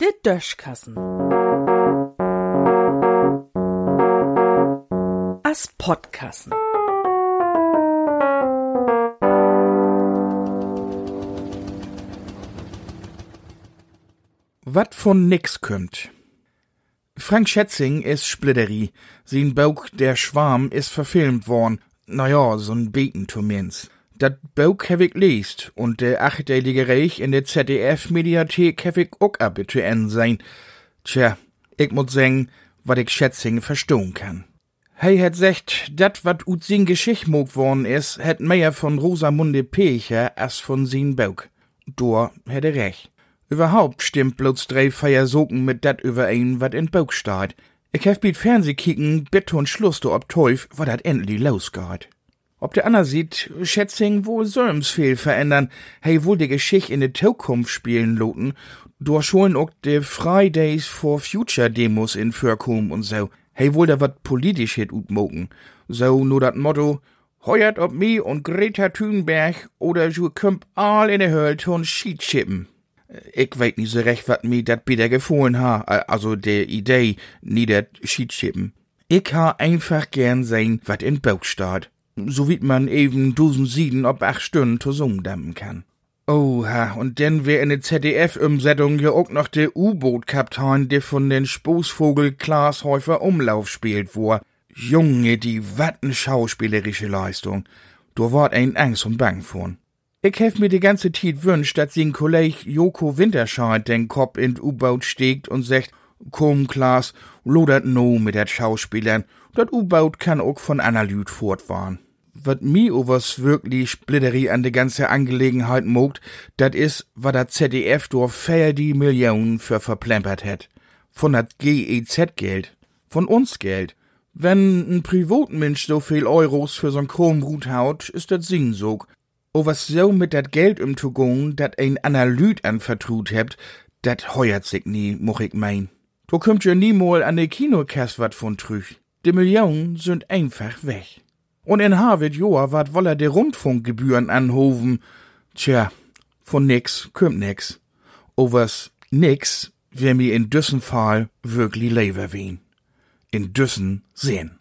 Der Döschkassen. As Podkassen. Wat von nix kümmt. Frank Schätzing is Splitterie. Sein Bauch, der Schwarm, is verfilmt worden. Naja, so'n Beten. Dat Bauch hab ich lest und der achteilige Reich in der ZDF-Mediathek hab ich auch abituen sein. Tja, ich muss sagen, wat ich Schätzing verstohn kann. Hei het secht, dat wat ut sin Geschicht mog worden is, het mehr von Rosamunde Pecher as von sin Bauch. Dor hätte recht. Überhaupt stimmt bloß drei Feiersoken mit dat überein, wat in Bauch staht. Ich hef biet Fernseh kicken, bitte und Schluss do ob Teuf, wat dat endlich losgeht. Ob der Anna sieht, Schätzing wohl soll's viel verändern, hey wohl die Geschichte in de Zukunft spielen loten, durch schon auch de Fridays for Future Demos in Förkum und so. Hey wohl da wat politisch het utmoken. So nur dat Motto, heuert ob mi und Greta Thunberg oder ju kümp all in de Höll ton Schied schippen. Ich weet nicht so recht, wat mi dat bitter gefohlen ha, also de Idee, nie dat Schiedschippen. Ich ha einfach gern sein, wat in Bauch staat. So wie man eben dusen Sieden ob acht Stunden zusammendämmen kann. Oha, und denn wär in der ZDF-Umsetzung ja auch noch der U-Boot-Kapitän, der von den Spoßvogel Klaas Häufer Umlauf spielt, wo. Junge, die watten schauspielerische Leistung. Du wart ein Angst und Bang von. Ich hef mir die ganze Zeit wünscht, dass sin Kolleg Joko Winterscheid den Kopf in U-Boot stegt und sagt, komm, Klaas, lodert no mit der Schauspielern. Dat U-Boot kann auch von Lüd fortfahren. Wat mi overs wirklich Splitterie an de ganze Angelegenheit mogt, dat is, wat dat ZDF durch fair die Millionen für verplempert het. Von dat GEZ-Geld. Von uns Geld. Wenn ein Privatmensch so viel Euros für so'n Kronbrut haut, ist dat Singsog. O was so mit dat Geld zu gehen, dat ein Analyt anvertrut hebt, dat heuert sich nie, moch ich mein. Du kümmt ja niemol an de Kinokass wat von trüch. De Millionen sind einfach weg. Und in Harvard Joa wat woller de Rundfunkgebühren anhoven. Tja, von nix kümmt nix. O was nix wär mir in düssen Fall wirklich lever wien. In düssen sehen.